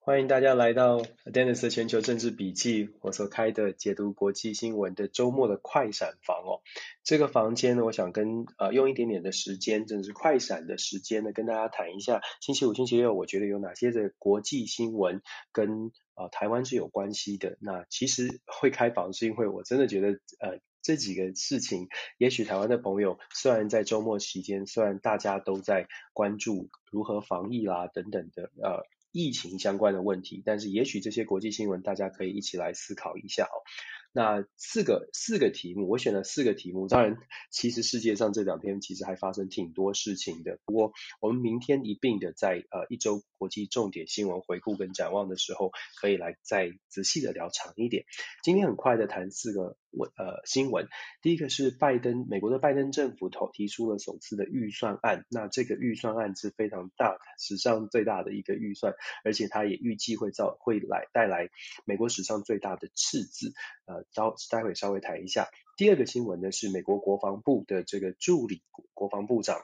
欢迎大家来到 Dennis 的全球政治笔记，我所开的解读国际新闻的周末的快闪房哦。这个房间呢，我想跟呃用一点点的时间，真的是快闪的时间呢，跟大家谈一下星期五、星期六，我觉得有哪些的国际新闻跟呃台湾是有关系的。那其实会开房是因为我真的觉得呃这几个事情，也许台湾的朋友虽然在周末期间，虽然大家都在关注如何防疫啦等等的呃。疫情相关的问题，但是也许这些国际新闻大家可以一起来思考一下哦。那四个四个题目，我选了四个题目。当然，其实世界上这两天其实还发生挺多事情的。不过，我们明天一并的在呃一周国际重点新闻回顾跟展望的时候，可以来再仔细的聊长一点。今天很快的谈四个文呃新闻。第一个是拜登，美国的拜登政府投提出了首次的预算案。那这个预算案是非常大，史上最大的一个预算，而且它也预计会造会来带来美国史上最大的赤字。呃，稍待会稍微谈一下。第二个新闻呢，是美国国防部的这个助理国防部长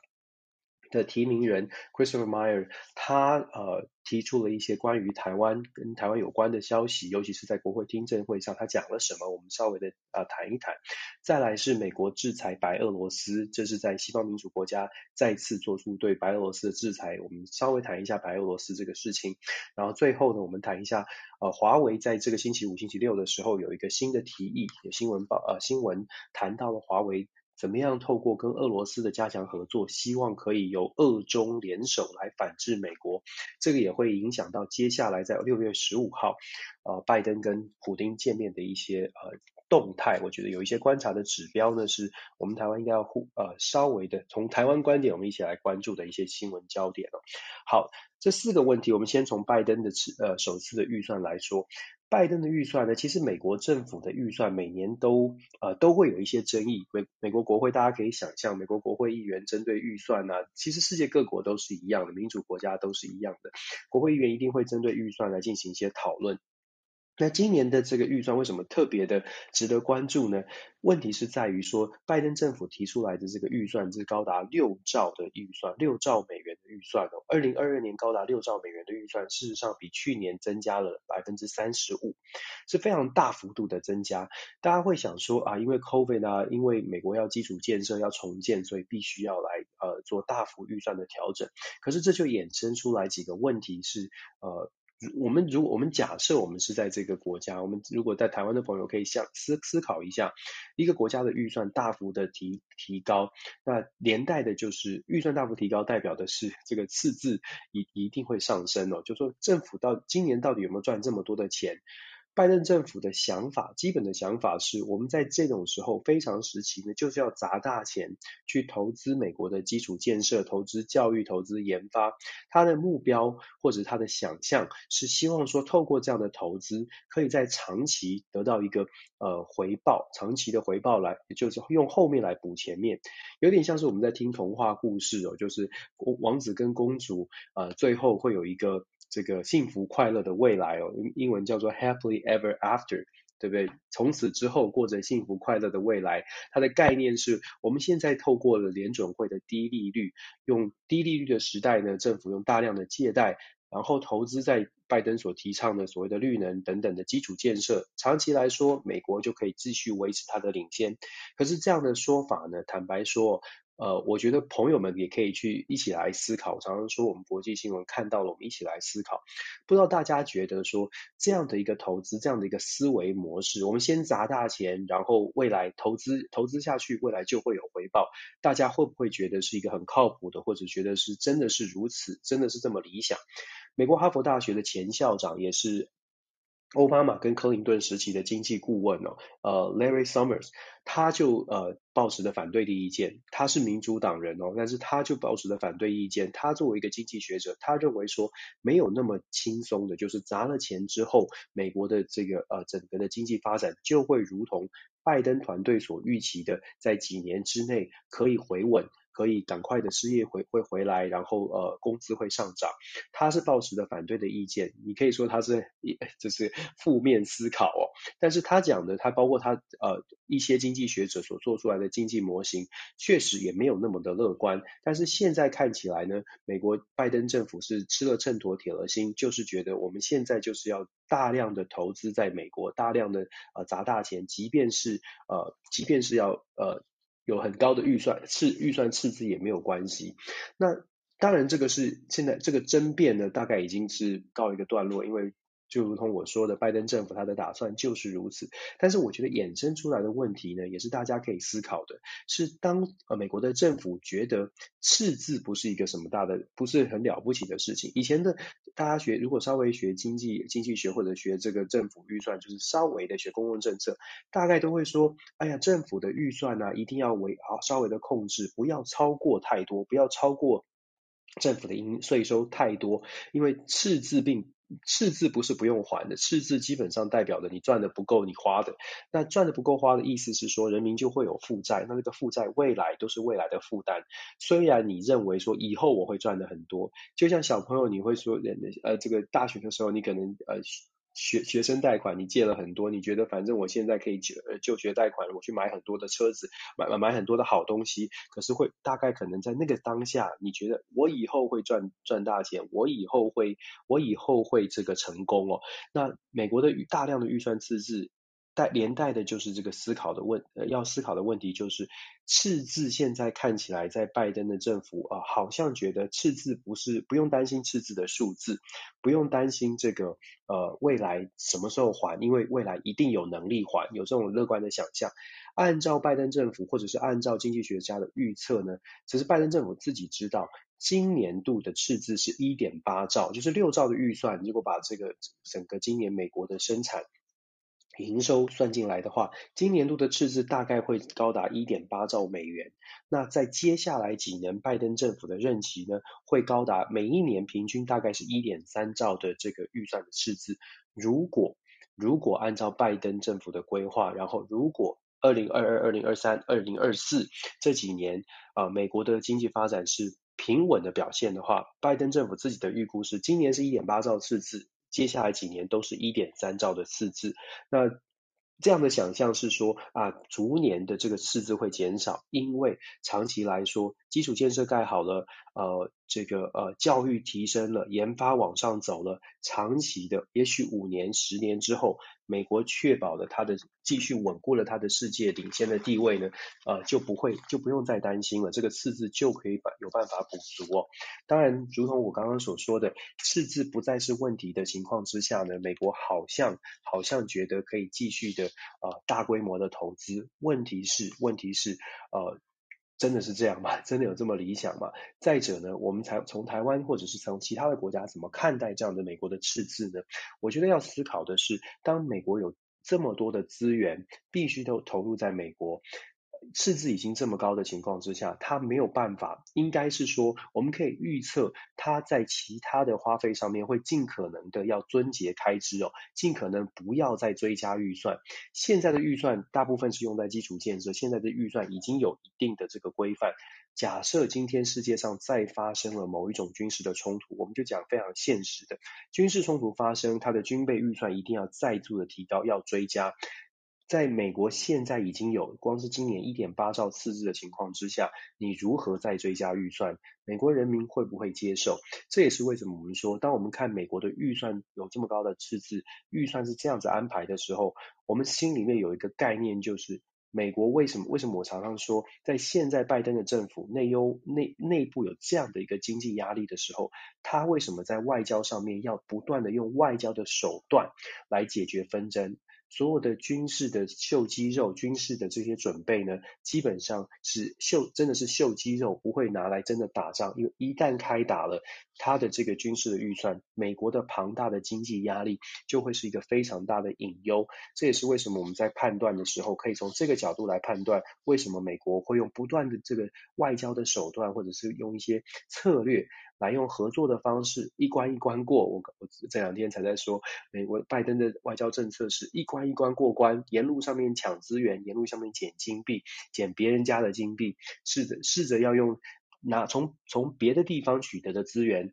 的提名人 Christopher Meyer，他呃提出了一些关于台湾跟台湾有关的消息，尤其是在国会听证会上，他讲了什么？我们稍微的啊、谈一谈。再来是美国制裁白俄罗斯，这是在西方民主国家再次做出对白俄罗斯的制裁，我们稍微谈一下白俄罗斯这个事情。然后最后呢，我们谈一下呃华为在这个星期五、星期六的时候有一个新的提议，有新闻报呃新闻谈到了华为。怎么样透过跟俄罗斯的加强合作，希望可以由俄中联手来反制美国，这个也会影响到接下来在六月十五号，呃，拜登跟普丁见面的一些呃动态。我觉得有一些观察的指标呢，是我们台湾应该要互呃稍微的从台湾观点，我们一起来关注的一些新闻焦点了。好，这四个问题，我们先从拜登的呃首次的预算来说。拜登的预算呢，其实美国政府的预算每年都呃都会有一些争议。美美国国会大家可以想象，美国国会议员针对预算呢，其实世界各国都是一样的，民主国家都是一样的，国会议员一定会针对预算来进行一些讨论。那今年的这个预算为什么特别的值得关注呢？问题是在于说，拜登政府提出来的这个预算是高达六兆的预算，六兆美元的预算哦。二零二二年高达六兆美元的预算，事实上比去年增加了百分之三十五，是非常大幅度的增加。大家会想说啊，因为 COVID 啊，因为美国要基础建设要重建，所以必须要来呃做大幅预算的调整。可是这就衍生出来几个问题是呃。我们如果我们假设我们是在这个国家，我们如果在台湾的朋友可以想思思考一下，一个国家的预算大幅的提提高，那连带的就是预算大幅提高，代表的是这个赤字一一定会上升哦。就说政府到今年到底有没有赚这么多的钱？拜登政府的想法，基本的想法是，我们在这种时候非常时期呢，就是要砸大钱去投资美国的基础建设，投资教育，投资研发。他的目标或者他的想象是希望说，透过这样的投资，可以在长期得到一个呃回报，长期的回报来，也就是用后面来补前面，有点像是我们在听童话故事哦，就是王子跟公主呃最后会有一个。这个幸福快乐的未来哦，英文叫做 happily ever after，对不对？从此之后过着幸福快乐的未来。它的概念是我们现在透过了联准会的低利率，用低利率的时代呢，政府用大量的借贷，然后投资在拜登所提倡的所谓的绿能等等的基础建设。长期来说，美国就可以继续维持它的领先。可是这样的说法呢，坦白说。呃，我觉得朋友们也可以去一起来思考。常常说我们国际新闻看到了，我们一起来思考。不知道大家觉得说这样的一个投资，这样的一个思维模式，我们先砸大钱，然后未来投资投资下去，未来就会有回报。大家会不会觉得是一个很靠谱的，或者觉得是真的是如此，真的是这么理想？美国哈佛大学的前校长也是。奥巴马跟克林顿时期的经济顾问哦，呃，Larry Summers，他就呃抱持的反对的意见，他是民主党人哦，但是他就抱持的反对意见。他作为一个经济学者，他认为说没有那么轻松的，就是砸了钱之后，美国的这个呃整个的经济发展就会如同拜登团队所预期的，在几年之内可以回稳。可以赶快的失业回会回来，然后呃工资会上涨，他是抱持的反对的意见。你可以说他是就是负面思考哦，但是他讲的他包括他呃一些经济学者所做出来的经济模型，确实也没有那么的乐观。但是现在看起来呢，美国拜登政府是吃了秤砣铁了心，就是觉得我们现在就是要大量的投资在美国，大量的呃砸大钱，即便是呃即便是要呃。有很高的预算，是预算赤字也没有关系。那当然，这个是现在这个争辩呢，大概已经是告一个段落，因为。就如同我说的，拜登政府他的打算就是如此。但是我觉得衍生出来的问题呢，也是大家可以思考的，是当呃美国的政府觉得赤字不是一个什么大的，不是很了不起的事情。以前的大家学，如果稍微学经济经济学或者学这个政府预算，就是稍微的学公共政策，大概都会说，哎呀，政府的预算呢，一定要为好稍微的控制，不要超过太多，不要超过政府的应税收太多，因为赤字并。赤字不是不用还的，赤字基本上代表的你赚的不够你花的。那赚的不够花的意思是说，人民就会有负债，那这个负债未来都是未来的负担。虽然你认为说以后我会赚的很多，就像小朋友你会说，呃，这个大学的时候你可能呃。学学生贷款，你借了很多，你觉得反正我现在可以就就学贷款，我去买很多的车子，买买很多的好东西，可是会大概可能在那个当下，你觉得我以后会赚赚大钱，我以后会我以后会这个成功哦。那美国的大量的预算赤字。带连带的就是这个思考的问，呃，要思考的问题就是赤字现在看起来在拜登的政府啊，好像觉得赤字不是不用担心赤字的数字，不用担心这个呃未来什么时候还，因为未来一定有能力还，有这种乐观的想象。按照拜登政府或者是按照经济学家的预测呢，其实拜登政府自己知道，今年度的赤字是一点八兆，就是六兆的预算，如果把这个整个今年美国的生产。营收算进来的话，今年度的赤字大概会高达一点八兆美元。那在接下来几年，拜登政府的任期呢，会高达每一年平均大概是一点三兆的这个预算的赤字。如果如果按照拜登政府的规划，然后如果二零二二、二零二三、二零二四这几年啊，美国的经济发展是平稳的表现的话，拜登政府自己的预估是今年是一点八兆赤字。接下来几年都是一点三兆的赤字，那这样的想象是说啊，逐年的这个赤字会减少，因为长期来说，基础建设盖好了，呃，这个呃教育提升了，研发往上走了，长期的，也许五年、十年之后。美国确保了它的继续稳固了它的世界领先的地位呢，呃，就不会就不用再担心了，这个赤字就可以把有办法补足哦。当然，如同我刚刚所说的，赤字不再是问题的情况之下呢，美国好像好像觉得可以继续的呃大规模的投资。问题是问题是呃。真的是这样吗？真的有这么理想吗？再者呢，我们才从台湾或者是从其他的国家怎么看待这样的美国的赤字呢？我觉得要思考的是，当美国有这么多的资源，必须都投入在美国。赤字已经这么高的情况之下，他没有办法，应该是说，我们可以预测他在其他的花费上面会尽可能的要撙节开支哦，尽可能不要再追加预算。现在的预算大部分是用在基础建设，现在的预算已经有一定的这个规范。假设今天世界上再发生了某一种军事的冲突，我们就讲非常现实的军事冲突发生，它的军备预算一定要再度的提高，要追加。在美国现在已经有光是今年一点八兆赤字的情况之下，你如何再追加预算？美国人民会不会接受？这也是为什么我们说，当我们看美国的预算有这么高的赤字，预算是这样子安排的时候，我们心里面有一个概念，就是美国为什么？为什么我常常说，在现在拜登的政府内忧内内部有这样的一个经济压力的时候，他为什么在外交上面要不断的用外交的手段来解决纷争？所有的军事的秀肌肉，军事的这些准备呢，基本上是秀，真的是秀肌肉，不会拿来真的打仗。因为一旦开打了，它的这个军事的预算，美国的庞大的经济压力就会是一个非常大的隐忧。这也是为什么我们在判断的时候，可以从这个角度来判断，为什么美国会用不断的这个外交的手段，或者是用一些策略。来用合作的方式一关一关过，我我这两天才在说，美国拜登的外交政策是一关一关过关，沿路上面抢资源，沿路上面捡金币，捡别人家的金币，试着试着要用拿从从别的地方取得的资源。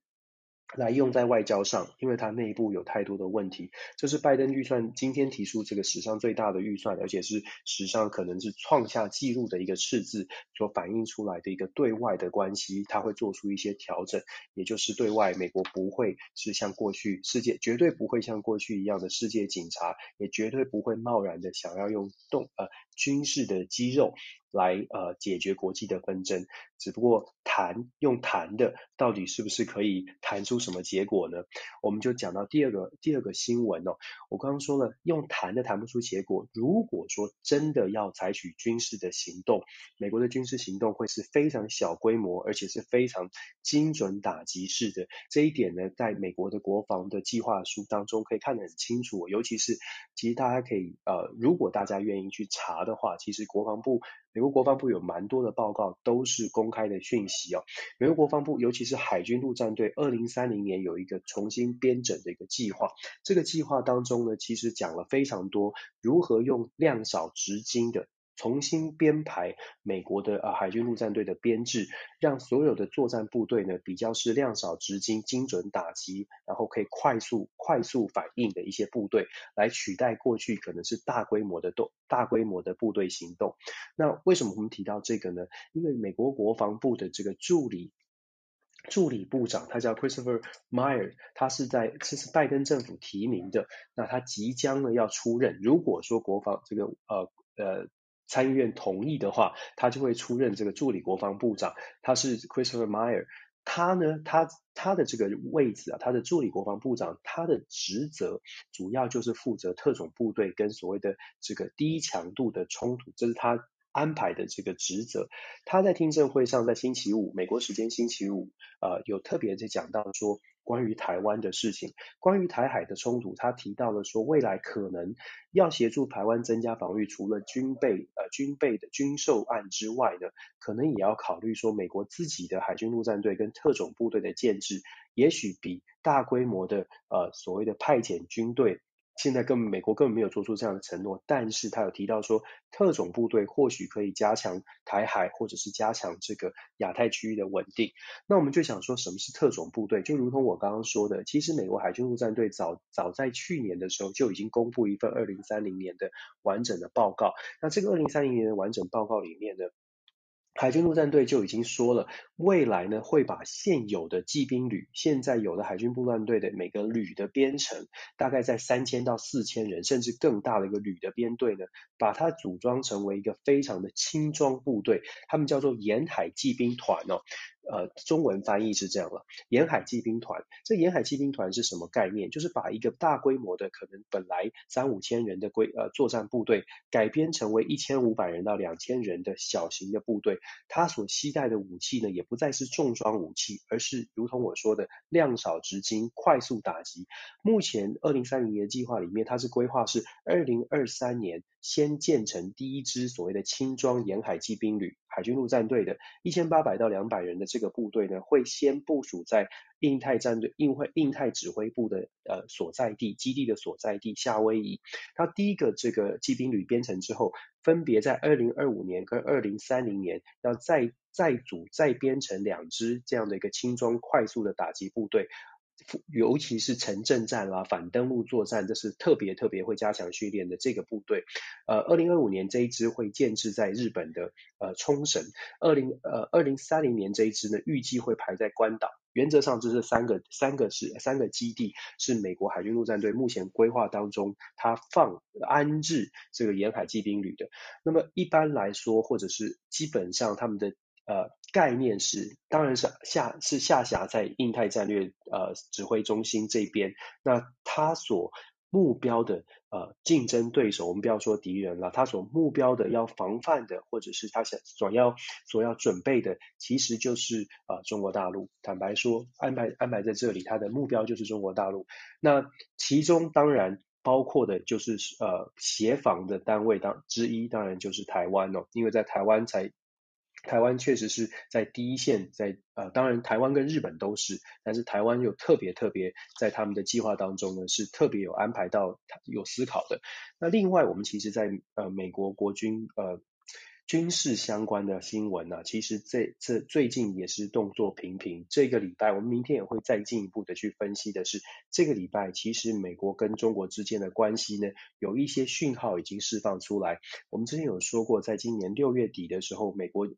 来用在外交上，因为它内部有太多的问题。这是拜登预算今天提出这个史上最大的预算，而且是史上可能是创下纪录的一个赤字所反映出来的一个对外的关系，它会做出一些调整，也就是对外美国不会是像过去世界绝对不会像过去一样的世界警察，也绝对不会贸然的想要用动呃军事的肌肉。来呃解决国际的纷争，只不过谈用谈的到底是不是可以谈出什么结果呢？我们就讲到第二个第二个新闻哦，我刚刚说了用谈的谈不出结果，如果说真的要采取军事的行动，美国的军事行动会是非常小规模，而且是非常精准打击式的。这一点呢，在美国的国防的计划书当中可以看得很清楚，尤其是其实大家可以呃，如果大家愿意去查的话，其实国防部。美国国防部有蛮多的报告都是公开的讯息哦。美国国防部，尤其是海军陆战队，二零三零年有一个重新编整的一个计划。这个计划当中呢，其实讲了非常多如何用量少质精的。重新编排美国的啊海军陆战队的编制，让所有的作战部队呢比较是量少质精、精准打击，然后可以快速快速反应的一些部队，来取代过去可能是大规模的动大规模的部队行动。那为什么我们提到这个呢？因为美国国防部的这个助理助理部长，他叫 Christopher Meyer，他是在这是拜登政府提名的，那他即将呢要出任。如果说国防这个呃呃。参议院同意的话，他就会出任这个助理国防部长。他是 Christopher Meyer，他呢，他他的这个位置啊，他的助理国防部长，他的职责主要就是负责特种部队跟所谓的这个低强度的冲突，这是他安排的这个职责。他在听证会上，在星期五，美国时间星期五，呃，有特别在讲到说。关于台湾的事情，关于台海的冲突，他提到了说，未来可能要协助台湾增加防御，除了军备呃军备的军售案之外呢，可能也要考虑说，美国自己的海军陆战队跟特种部队的建制，也许比大规模的呃所谓的派遣军队。现在根本美国根本没有做出这样的承诺，但是他有提到说，特种部队或许可以加强台海，或者是加强这个亚太区域的稳定。那我们就想说，什么是特种部队？就如同我刚刚说的，其实美国海军陆战队早早在去年的时候就已经公布一份二零三零年的完整的报告。那这个二零三零年的完整报告里面呢，海军陆战队就已经说了，未来呢会把现有的骑兵旅，现在有的海军陆战队的每个旅的编程，大概在三千到四千人，甚至更大的一个旅的编队呢，把它组装成为一个非常的轻装部队，他们叫做沿海骑兵团哦。呃，中文翻译是这样了，沿海骑兵团。这沿海骑兵团是什么概念？就是把一个大规模的，可能本来三五千人的规呃作战部队，改编成为一千五百人到两千人的小型的部队。它所携带的武器呢，也不再是重装武器，而是如同我说的量少直精、快速打击。目前二零三零年计划里面，它是规划是二零二三年先建成第一支所谓的轻装沿海骑兵旅。海军陆战队的一千八百到两百人的这个部队呢，会先部署在印太战队、印会印太指挥部的呃所在地基地的所在地夏威夷。它第一个这个骑兵旅编成之后，分别在二零二五年跟二零三零年要再再组再编成两支这样的一个轻装快速的打击部队。尤其是城镇战啦、反登陆作战，这是特别特别会加强训练的这个部队。呃，二零二五年这一支会建置在日本的呃冲绳，二零呃二零三零年这一支呢，预计会排在关岛。原则上，这是三个三个是三个基地，是美国海军陆战队目前规划当中，它放安置这个沿海骑兵旅的。那么一般来说，或者是基本上他们的。呃，概念是，当然是下是下辖在印太战略呃指挥中心这边。那他所目标的呃竞争对手，我们不要说敌人了，他所目标的要防范的，或者是他想所要所要准备的，其实就是呃中国大陆。坦白说，安排安排在这里，他的目标就是中国大陆。那其中当然包括的就是呃协防的单位当之一，当然就是台湾哦，因为在台湾才。台湾确实是在第一线，在呃，当然台湾跟日本都是，但是台湾又特别特别在他们的计划当中呢，是特别有安排到有思考的。那另外，我们其实在呃美国国军呃军事相关的新闻呢、其实这这最近也是动作频频。这个礼拜，我们明天也会再进一步的去分析的是，这个礼拜其实美国跟中国之间的关系呢，有一些讯号已经释放出来。我们之前有说过，在今年六月底的时候，美国。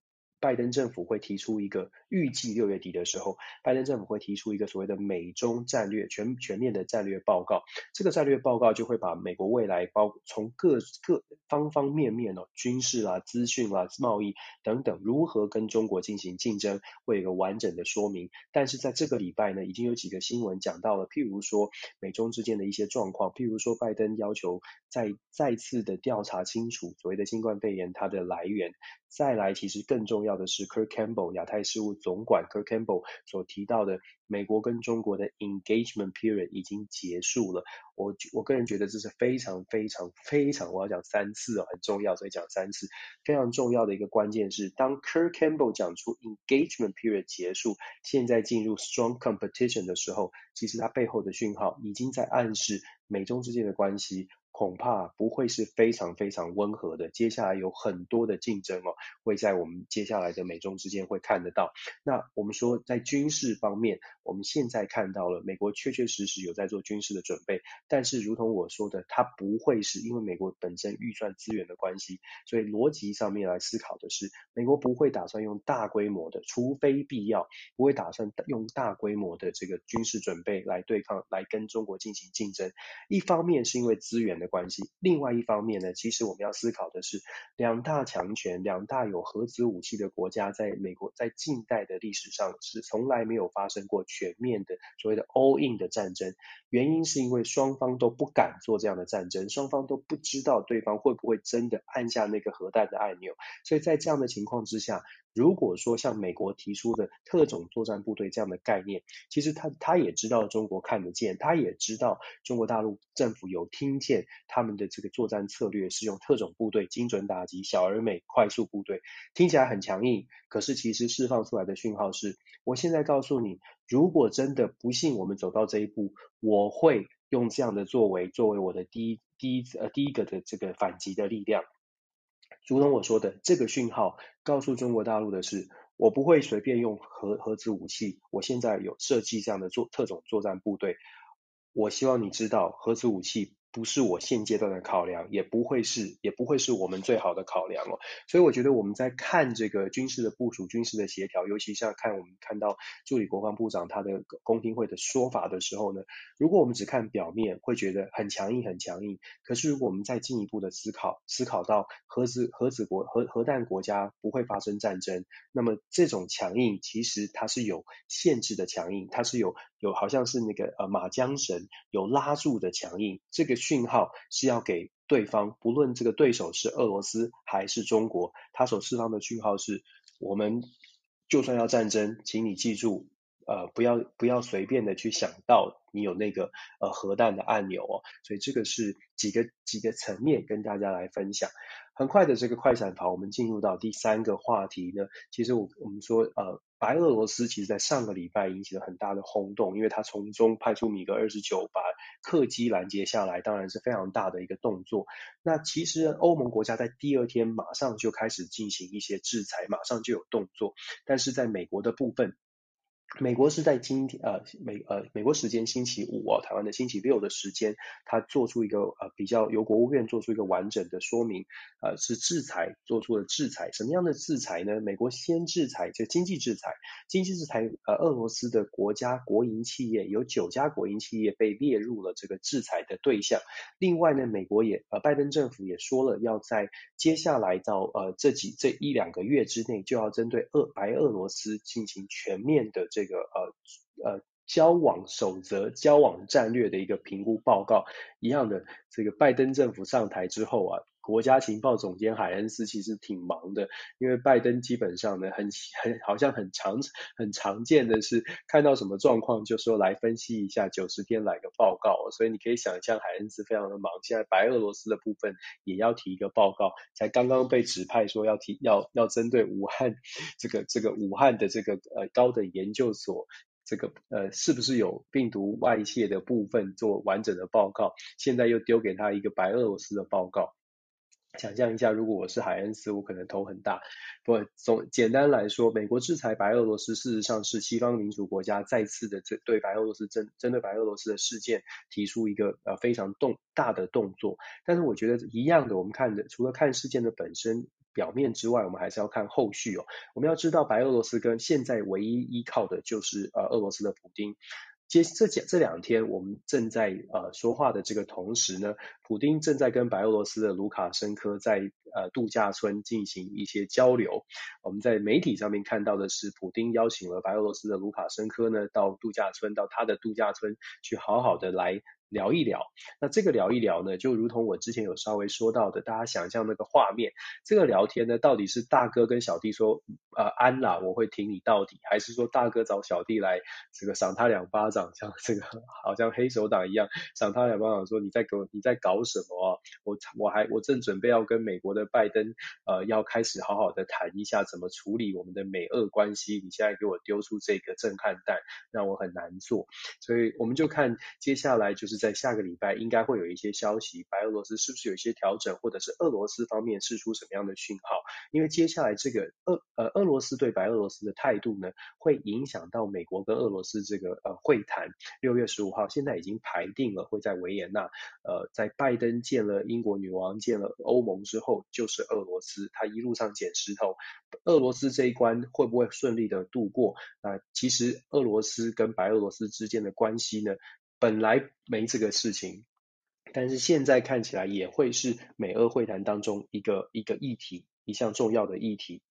拜登政府会提出一个预计六月底的时候，拜登政府会提出一个所谓的美中战略全全面的战略报告。这个战略报告就会把美国未来包从各各方方面面哦，军事啊、资讯啊、贸易等等，如何跟中国进行竞争，会有一个完整的说明。但是在这个礼拜呢，已经有几个新闻讲到了，譬如说美中之间的一些状况，譬如说拜登要求再再次的调查清楚所谓的新冠肺炎它的来源。再来，其实更重要的是，Kirk Campbell 亚太事务总管 Kirk Campbell 所提到的，美国跟中国的 engagement period 已经结束了。我我个人觉得这是非常非常非常，我要讲三次哦，很重要，所以讲三次。非常重要的一个关键是，当 Kirk Campbell 讲出 engagement period 结束，现在进入 strong competition 的时候，其实它背后的讯号已经在暗示美中之间的关系。恐怕不会是非常非常温和的，接下来有很多的竞争哦，会在我们接下来的美中之间会看得到。那我们说在军事方面，我们现在看到了美国确确实实有在做军事的准备，但是如同我说的，它不会是因为美国本身预算资源的关系，所以逻辑上面来思考的是，美国不会打算用大规模的，除非必要，不会打算用大规模的这个军事准备来对抗，来跟中国进行竞争。一方面是因为资源的关系，另外一方面呢，其实我们要思考的是，两大强权、两大有核子武器的国家，在美国在近代的历史上是从来没有发生过全面的所谓的 all in 的战争。原因是因为双方都不敢做这样的战争，双方都不知道对方会不会真的按下那个核弹的按钮，所以在这样的情况之下。如果说像美国提出的特种作战部队这样的概念，其实他他也知道中国看得见，他也知道中国大陆政府有听见他们的这个作战策略是用特种部队精准打击小而美快速部队，听起来很强硬，可是其实释放出来的讯号是，我现在告诉你，如果真的不幸我们走到这一步，我会用这样的作为作为我的第一第一呃第一个的这个反击的力量。如同我说的，这个讯号告诉中国大陆的是，我不会随便用核核子武器。我现在有设计这样的作特种作战部队。我希望你知道，核子武器。不是我现阶段的考量，也不会是，也不会是我们最好的考量哦。所以我觉得我们在看这个军事的部署、军事的协调，尤其像看我们看到助理国防部长他的公听会的说法的时候呢，如果我们只看表面，会觉得很强硬、很强硬。可是如果我们再进一步的思考，思考到核子核子国核核弹国家不会发生战争，那么这种强硬其实它是有限制的强硬，它是有有好像是那个呃马缰绳有拉住的强硬，这个。讯号是要给对方，不论这个对手是俄罗斯还是中国，他所释放的讯号是：我们就算要战争，请你记住，呃，不要不要随便的去想到你有那个呃核弹的按钮哦。所以这个是几个几个层面跟大家来分享。很快的这个快闪跑，我们进入到第三个话题呢。其实我我们说呃。白俄罗斯其实在上个礼拜引起了很大的轰动，因为他从中派出米格二十九把客机拦截下来，当然是非常大的一个动作。那其实欧盟国家在第二天马上就开始进行一些制裁，马上就有动作，但是在美国的部分。美国是在今天呃美呃美国时间星期五哦，台湾的星期六的时间，他做出一个呃比较由国务院做出一个完整的说明，呃是制裁做出了制裁，什么样的制裁呢？美国先制裁就经济制裁，经济制裁呃俄罗斯的国家国营企业有九家国营企业被列入了这个制裁的对象。另外呢，美国也呃拜登政府也说了，要在接下来到呃这几这一两个月之内，就要针对俄白俄罗斯进行全面的这。这个呃呃交往守则、交往战略的一个评估报告一样的，这个拜登政府上台之后啊。国家情报总监海恩斯其实挺忙的，因为拜登基本上呢，很很好像很常很常见的是看到什么状况就说来分析一下，九十天来个报告，所以你可以想象海恩斯非常的忙。现在白俄罗斯的部分也要提一个报告，才刚刚被指派说要提要要针对武汉这个这个武汉的这个呃高等研究所这个呃是不是有病毒外泄的部分做完整的报告，现在又丢给他一个白俄罗斯的报告。想象一下，如果我是海恩斯，我可能头很大。不，总简单来说，美国制裁白俄罗斯，事实上是西方民主国家再次的针对白俄罗斯针针对白俄罗斯的事件提出一个呃非常动大的动作。但是我觉得一样的，我们看的除了看事件的本身表面之外，我们还是要看后续哦。我们要知道，白俄罗斯跟现在唯一依靠的就是呃俄罗斯的普丁。接这几这两天，我们正在呃说话的这个同时呢，普丁正在跟白俄罗斯的卢卡申科在呃度假村进行一些交流。我们在媒体上面看到的是，普丁邀请了白俄罗斯的卢卡申科呢到度假村，到他的度假村去好好的来。聊一聊，那这个聊一聊呢，就如同我之前有稍微说到的，大家想象那个画面，这个聊天呢，到底是大哥跟小弟说，呃，安啦，我会挺你到底，还是说大哥找小弟来这个赏他两巴掌，像这个好像黑手党一样赏他两巴掌，说你在给我你在搞什么？我我还我正准备要跟美国的拜登呃要开始好好的谈一下怎么处理我们的美俄关系，你现在给我丢出这个震撼弹，让我很难做，所以我们就看接下来就是。在下个礼拜应该会有一些消息，白俄罗斯是不是有一些调整，或者是俄罗斯方面释出什么样的讯号？因为接下来这个俄呃俄罗斯对白俄罗斯的态度呢，会影响到美国跟俄罗斯这个呃会谈。六月十五号现在已经排定了，会在维也纳。呃，在拜登见了英国女王、见了欧盟之后，就是俄罗斯，他一路上捡石头。俄罗斯这一关会不会顺利的度过？那、其实俄罗斯跟白俄罗斯之间的关系呢？本来没这个事情，但是现在看起来也会是美俄会谈当中一个一个议题，一项重要的议题。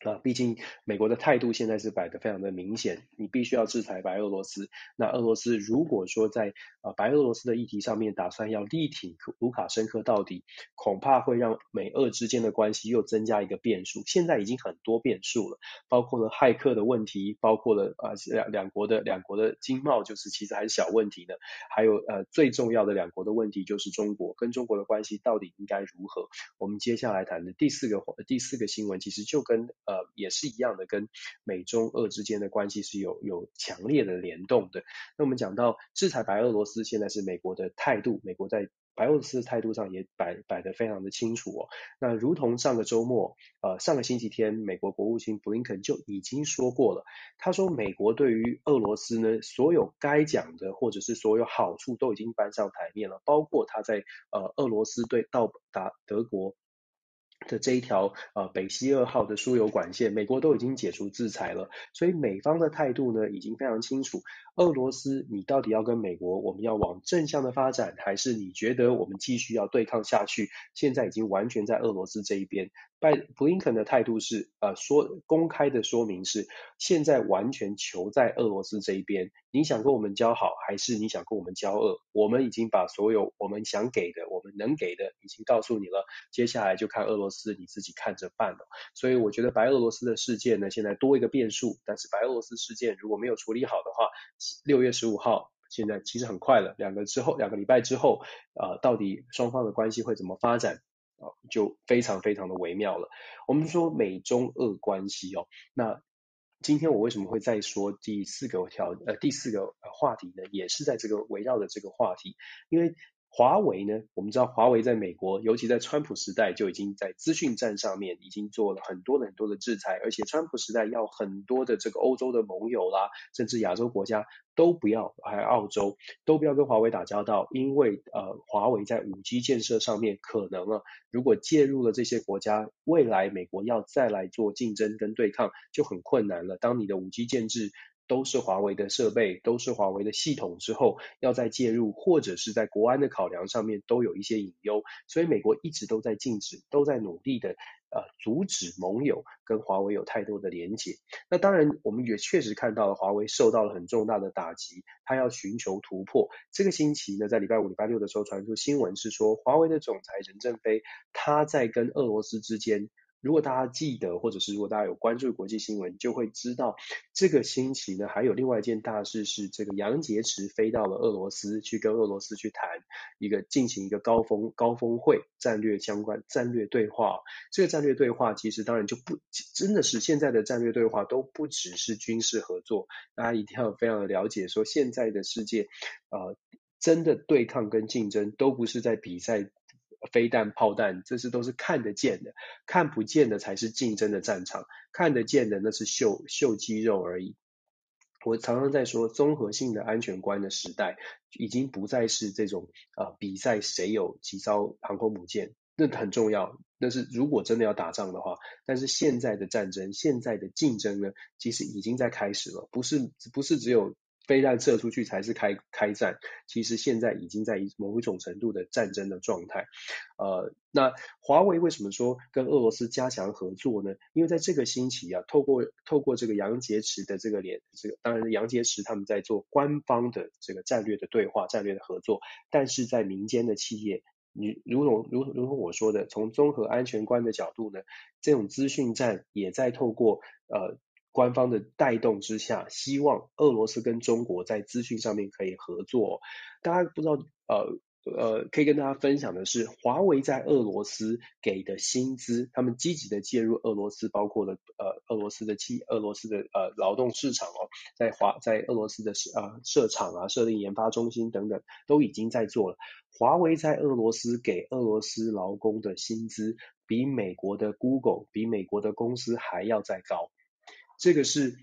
啊，毕竟美国的态度现在是摆得非常的明显，你必须要制裁白俄罗斯。那俄罗斯如果说在啊白俄罗斯的议题上面打算要力挺卢卡申科到底，恐怕会让美俄之间的关系又增加一个变数。现在已经很多变数了，包括了骇客的问题，包括了啊两两国的两国的经贸，就是其实还是小问题呢。还有呃最重要的两国的问题就是中国跟中国的关系到底应该如何？我们接下来谈的第四个第四个新闻，其实就跟呃，也是一样的，跟美中俄之间的关系是有有强烈的联动的。那我们讲到制裁白俄罗斯，现在是美国的态度，美国在白俄罗斯的态度上也摆摆得非常的清楚哦。那如同上个周末，呃，上个星期天，美国国务卿布林肯就已经说过了，他说美国对于俄罗斯呢，所有该讲的或者是所有好处都已经搬上台面了，包括他在呃俄罗斯对到达德国。的这一条呃北溪二号的输油管线，美国都已经解除制裁了，所以美方的态度呢已经非常清楚。俄罗斯，你到底要跟美国，我们要往正向的发展，还是你觉得我们继续要对抗下去？现在已经完全在俄罗斯这一边。拜布林肯的态度是，呃，说公开的说明是，现在完全求在俄罗斯这一边。你想跟我们交好，还是你想跟我们交恶？我们已经把所有我们想给的、我们能给的，已经告诉你了。接下来就看俄罗斯你自己看着办了。所以我觉得白俄罗斯的事件呢，现在多一个变数。但是白俄罗斯事件如果没有处理好的话，六月十五号，现在其实很快了，两个之后，两个礼拜之后，呃，到底双方的关系会怎么发展啊，就非常非常的微妙了。我们说美中俄关系哦，那今天我为什么会再说第四个条呃第四个话题呢？也是在这个围绕着这个话题，因为。华为呢，我们知道华为在美国，尤其在川普时代就已经在资讯战上面已经做了很多很多的制裁，而且川普时代要很多的这个欧洲的盟友啦，甚至亚洲国家都不要，还有澳洲都不要跟华为打交道，因为呃华为在五 G 建设上面可能啊，如果介入了这些国家，未来美国要再来做竞争跟对抗就很困难了。当你的五 G 建制都是华为的设备，都是华为的系统之后，要再介入，或者是在国安的考量上面都有一些隐忧，所以美国一直都在禁止，都在努力的。呃，阻止盟友跟华为有太多的连结。那当然，我们也确实看到了华为受到了很重大的打击，他要寻求突破。这个星期呢，在礼拜五、礼拜六的时候传出新闻是说，华为的总裁任正非他在跟俄罗斯之间。如果大家记得，或者是如果大家有关注国际新闻，就会知道这个星期呢，还有另外一件大事是，这个杨洁篪飞到了俄罗斯，去跟俄罗斯去谈一个进行一个高峰高峰会战略相关战略对话。这个战略对话其实当然就不真的是现在的战略对话都不只是军事合作，大家一定要非常的了解，说现在的世界，呃，真的对抗跟竞争都不是在比赛。飞弹、炮弹，这些都是看得见的，看不见的才是竞争的战场，看得见的那是秀秀肌肉而已。我常常在说，综合性的安全观的时代，已经不再是这种呃比赛谁有几艘航空母舰，那很重要。但是如果真的要打仗的话，但是现在的战争、现在的竞争呢，其实已经在开始了，不是不是只有。飞弹射出去才是开开战，其实现在已经在某一种程度的战争的状态。呃，那华为为什么说跟俄罗斯加强合作呢？因为在这个星期啊，透过透过这个杨洁篪的这个脸，这个当然杨洁篪他们在做官方的这个战略的对话、战略的合作，但是在民间的企业，你如同如如同我说的，从综合安全观的角度呢，这种资讯战也在透过呃。官方的带动之下，希望俄罗斯跟中国在资讯上面可以合作。大家不知道，呃呃，可以跟大家分享的是，华为在俄罗斯给的薪资，他们积极的介入俄罗斯，包括了呃俄罗斯的企俄罗斯的呃劳动市场哦，在华在俄罗斯的呃设厂啊、设立研发中心等等，都已经在做了。华为在俄罗斯给俄罗斯劳工的薪资，比美国的 Google、比美国的公司还要再高。这个是，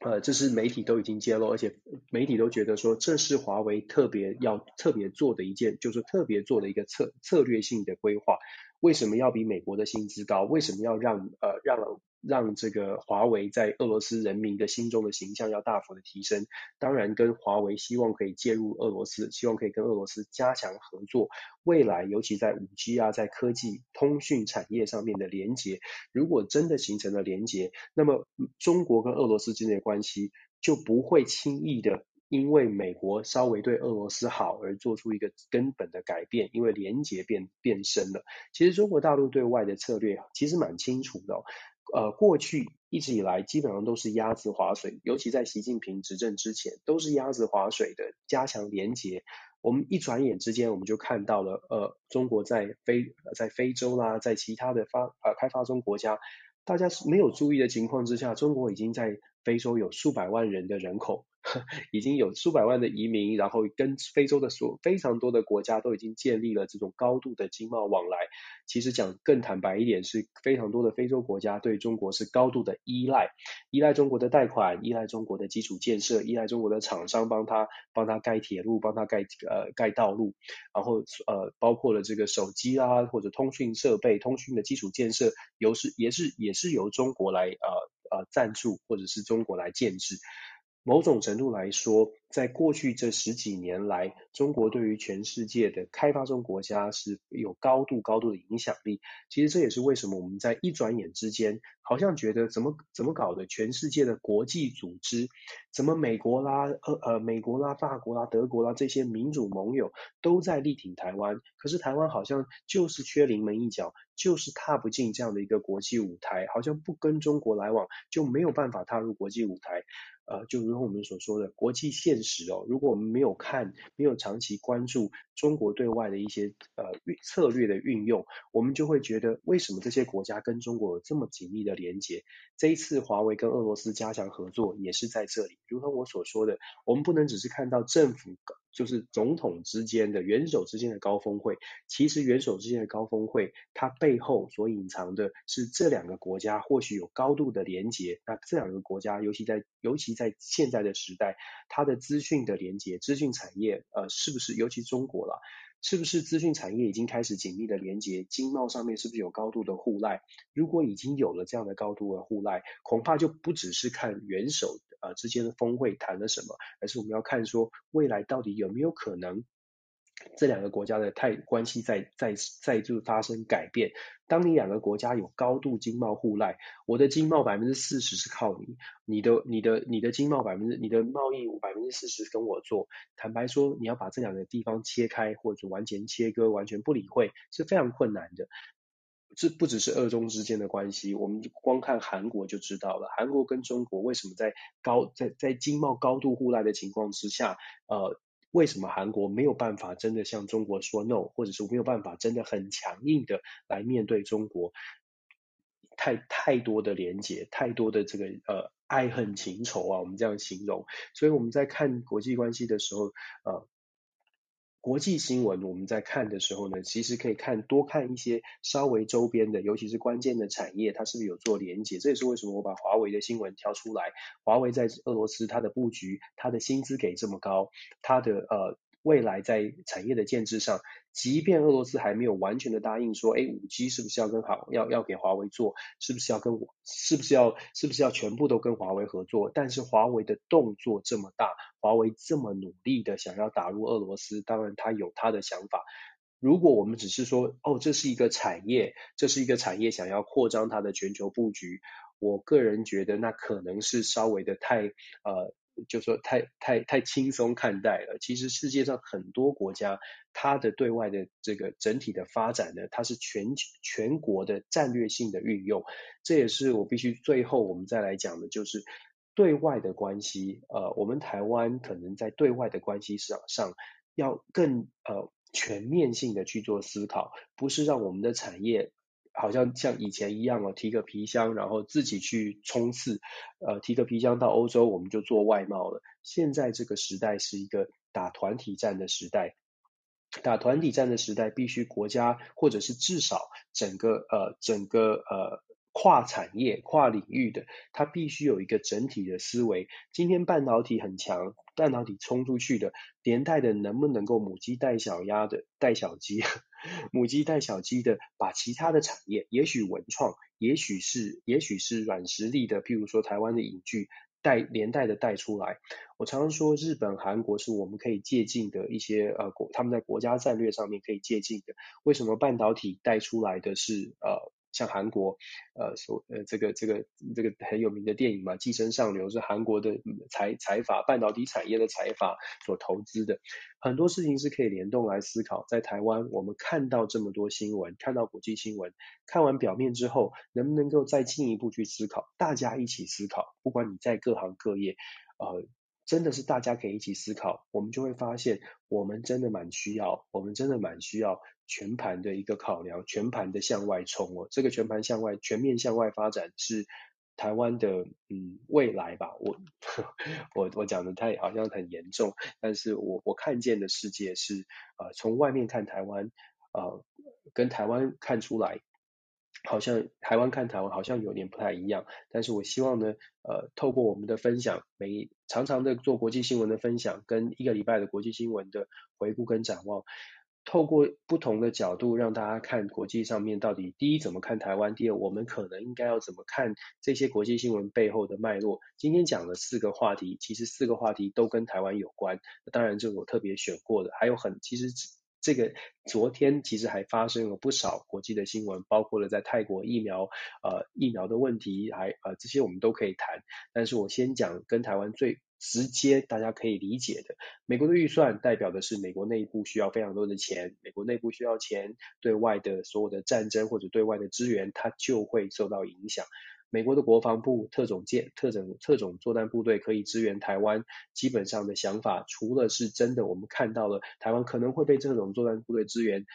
呃，这是媒体都已经揭露，而且媒体都觉得说，这是华为特别要特别做的一件，就是特别做的一个策策略性的规划。为什么要比美国的薪资高？为什么要让呃让？让这个华为在俄罗斯人民的心中的形象要大幅的提升，当然跟华为希望可以介入俄罗斯，希望可以跟俄罗斯加强合作，未来尤其在五 G 啊，在科技通讯产业上面的连接，如果真的形成了连接，那么中国跟俄罗斯之间的关系就不会轻易的因为美国稍微对俄罗斯好而做出一个根本的改变，因为连接变变深了。其实中国大陆对外的策略其实蛮清楚的。呃，过去一直以来基本上都是鸭子划水，尤其在习近平执政之前，都是鸭子划水的加强连结。我们一转眼之间，我们就看到了，呃，中国在非在非洲啦，在其他的发呃开发中国家，大家是没有注意的情况之下，中国已经在非洲有数百万人的人口。已经有数百万的移民，然后跟非洲的所非常多的国家都已经建立了这种高度的经贸往来。其实讲更坦白一点，是非常多的非洲国家对中国是高度的依赖，依赖中国的贷款，依赖中国的基础建设，依赖中国的厂商帮他帮他盖铁路，帮他盖呃盖道路，然后呃包括了这个手机啊或者通讯设备、通讯的基础建设，由是也是也是由中国来呃呃赞助或者是中国来建制。某种程度来说，在过去这十几年来，中国对于全世界的开发中国家是有高度高度的影响力。其实这也是为什么我们在一转眼之间，好像觉得怎么怎么搞的，全世界的国际组织，怎么美国啦、呃呃美国啦、法国啦、德国啦这些民主盟友都在力挺台湾，可是台湾好像就是缺临门一脚，就是踏不进这样的一个国际舞台，好像不跟中国来往就没有办法踏入国际舞台。呃，就如同我们所说的国际现时哦，如果我们没有看，没有长期关注中国对外的一些呃策略的运用，我们就会觉得为什么这些国家跟中国有这么紧密的连接？这一次华为跟俄罗斯加强合作也是在这里。如同我所说的，我们不能只是看到政府。就是总统之间的元首之间的高峰会，其实元首之间的高峰会，它背后所隐藏的是这两个国家或许有高度的连结。那这两个国家，尤其在尤其在现在的时代，它的资讯的连结，资讯产业，呃，是不是尤其中国了，是不是资讯产业已经开始紧密的连结？经贸上面是不是有高度的互赖？如果已经有了这样的高度的互赖，恐怕就不只是看元首。呃之间的峰会谈了什么，而是我们要看说未来到底有没有可能。这两个国家的态关系在在在就发生改变。当你两个国家有高度经贸互赖，我的经贸百分之四十是靠你，你的你的你的经贸百分之你的贸易百分之四十跟我做。坦白说，你要把这两个地方切开或者完全切割，完全不理会是非常困难的。这不只是二中之间的关系，我们光看韩国就知道了。韩国跟中国为什么在高在在经贸高度互赖的情况之下，呃。为什么韩国没有办法真的向中国说 no，或者是没有办法真的很强硬的来面对中国？太太多的连结，太多的这个呃爱恨情仇啊，我们这样形容。所以我们在看国际关系的时候，呃。国际新闻我们在看的时候呢，其实可以看多看一些稍微周边的，尤其是关键的产业，它是不是有做连接？这也是为什么我把华为的新闻挑出来。华为在俄罗斯它的布局，它的薪资给这么高，它的呃。未来在产业的建制上，即便俄罗斯还没有完全的答应说，哎，五 G 是不是要跟好要要给华为做，是不是要跟我，是不是要是不是要全部都跟华为合作？但是华为的动作这么大，华为这么努力的想要打入俄罗斯，当然他有他的想法。如果我们只是说，哦，这是一个产业，这是一个产业想要扩张它的全球布局，我个人觉得那可能是稍微的太呃。就说太太太轻松看待了。其实世界上很多国家，它的对外的这个整体的发展呢，它是全全国的战略性的运用。这也是我必须最后我们再来讲的，就是对外的关系。呃，我们台湾可能在对外的关系市场上要更呃全面性的去做思考，不是让我们的产业。好像像以前一样哦，提个皮箱，然后自己去冲刺，呃，提个皮箱到欧洲，我们就做外贸了。现在这个时代是一个打团体战的时代，打团体战的时代，必须国家或者是至少整个呃整个呃。跨产业、跨领域的，它必须有一个整体的思维。今天半导体很强，半导体冲出去的，连带的能不能够母鸡带小鸭的带小鸡，母鸡带小鸡的，把其他的产业，也许文创，也许是也许是软实力的，譬如说台湾的影剧带连带的带出来。我常常说，日本、韩国是我们可以借鉴的一些呃国，他们在国家战略上面可以借鉴的。为什么半导体带出来的是呃？像韩国，呃，所呃这个这个这个很有名的电影嘛，《寄生上流》是韩国的财财阀半导体产业的财阀所投资的，很多事情是可以联动来思考。在台湾，我们看到这么多新闻，看到国际新闻，看完表面之后，能不能够再进一步去思考？大家一起思考，不管你在各行各业，呃。真的是大家可以一起思考，我们就会发现，我们真的蛮需要，我们真的蛮需要全盘的一个考量，全盘的向外冲哦。这个全盘向外、全面向外发展是台湾的嗯未来吧。我 我我讲的太好像很严重，但是我我看见的世界是呃从外面看台湾，呃跟台湾看出来。好像台湾看台湾好像有点不太一样，但是我希望呢，呃，透过我们的分享，每常常的做国际新闻的分享，跟一个礼拜的国际新闻的回顾跟展望，透过不同的角度让大家看国际上面到底第一怎么看台湾，第二我们可能应该要怎么看这些国际新闻背后的脉络。今天讲了四个话题，其实四个话题都跟台湾有关，当然这是我特别选过的，还有很其实。这个昨天其实还发生了不少国际的新闻，包括了在泰国疫苗呃疫苗的问题，还呃这些我们都可以谈。但是我先讲跟台湾最直接大家可以理解的，美国的预算代表的是美国内部需要非常多的钱，美国内部需要钱，对外的所有的战争或者对外的资源，它就会受到影响。美国的国防部特种舰、特种特种作战部队可以支援台湾，基本上的想法，除了是真的，我们看到了台湾可能会被这种作战部队支援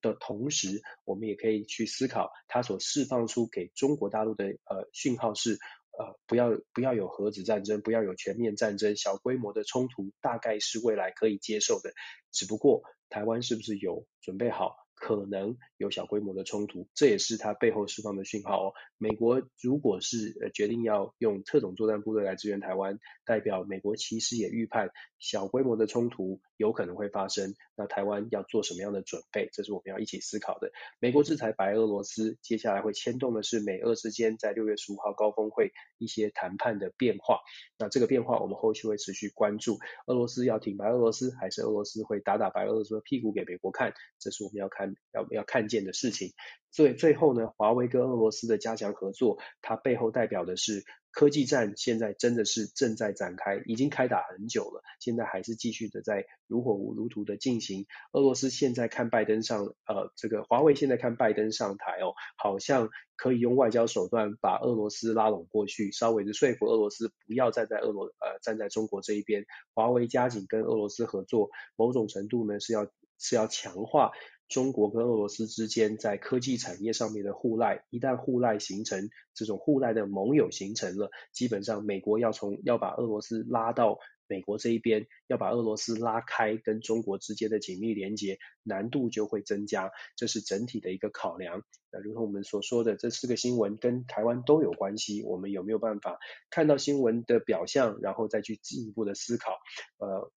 的同时，我们也可以去思考，它所释放出给中国大陆的呃讯号是，呃不要不要有核子战争，不要有全面战争，小规模的冲突大概是未来可以接受的，只不过台湾是不是有准备好？可能有小规模的冲突，这也是它背后释放的讯号哦。美国如果是呃决定要用特种作战部队来支援台湾，代表美国其实也预判小规模的冲突有可能会发生，那台湾要做什么样的准备？这是我们要一起思考的。美国制裁白俄罗斯，接下来会牵动的是美俄之间在六月十五号高峰会一些谈判的变化。那这个变化我们后续会持续关注。俄罗斯要挺白俄罗斯，还是俄罗斯会打打白俄罗斯的屁股给美国看？这是我们要看要要看见的事情。最最后呢，华为跟俄罗斯的加强合作，它背后代表的是。科技战现在真的是正在展开，已经开打很久了，现在还是继续的在如火如荼的进行。俄罗斯现在看拜登上，呃，这个华为现在看拜登上台哦，好像可以用外交手段把俄罗斯拉拢过去，稍微的说服俄罗斯不要站在俄罗呃站在中国这一边。华为加紧跟俄罗斯合作，某种程度呢是要是要强化。中国跟俄罗斯之间在科技产业上面的互赖，一旦互赖形成，这种互赖的盟友形成了，基本上美国要从要把俄罗斯拉到美国这一边，要把俄罗斯拉开跟中国之间的紧密连接，难度就会增加，这是整体的一个考量。那如同我们所说的，这四个新闻跟台湾都有关系，我们有没有办法看到新闻的表象，然后再去进一步的思考？呃。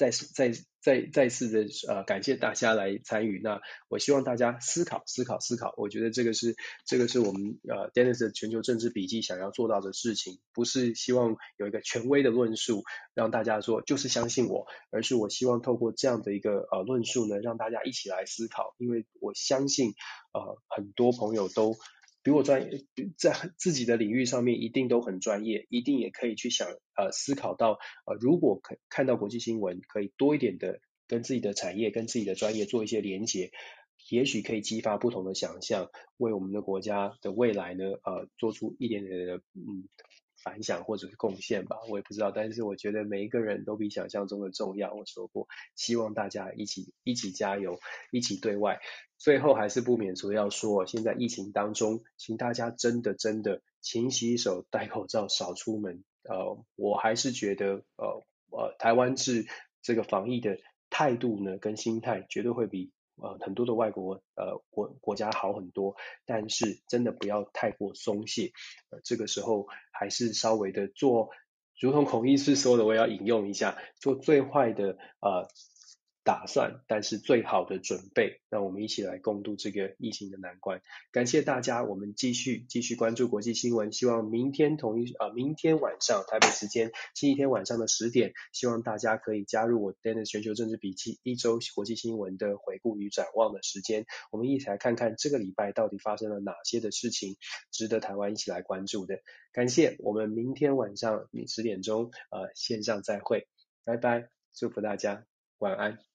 再再再再次的呃感谢大家来参与，那我希望大家思考思考思考，我觉得这个是这个是我们呃 Dennis 的全球政治笔记想要做到的事情，不是希望有一个权威的论述让大家说就是相信我，而是我希望透过这样的一个呃论述呢，让大家一起来思考，因为我相信呃很多朋友都。比我专业，在自己的领域上面一定都很专业，一定也可以去想呃思考到呃如果可看到国际新闻，可以多一点的跟自己的产业跟自己的专业做一些连接，也许可以激发不同的想象，为我们的国家的未来呢呃做出一点点的嗯。反响或者是贡献吧，我也不知道，但是我觉得每一个人都比想象中的重要。我说过，希望大家一起一起加油，一起对外。最后还是不免俗要说，现在疫情当中，请大家真的真的勤洗手、戴口罩、少出门。呃，我还是觉得，呃呃，台湾是这个防疫的态度呢，跟心态绝对会比。呃，很多的外国呃国国家好很多，但是真的不要太过松懈，呃，这个时候还是稍微的做，如同孔医师说的，我要引用一下，做最坏的呃。打算，但是最好的准备，让我们一起来共度这个疫情的难关。感谢大家，我们继续继续关注国际新闻。希望明天同一啊、呃，明天晚上台北时间星期天晚上的十点，希望大家可以加入我 Dennis 全球政治笔记一周国际新闻的回顾与展望的时间。我们一起来看看这个礼拜到底发生了哪些的事情，值得台湾一起来关注的。感谢，我们明天晚上十点钟呃线上再会，拜拜，祝福大家晚安。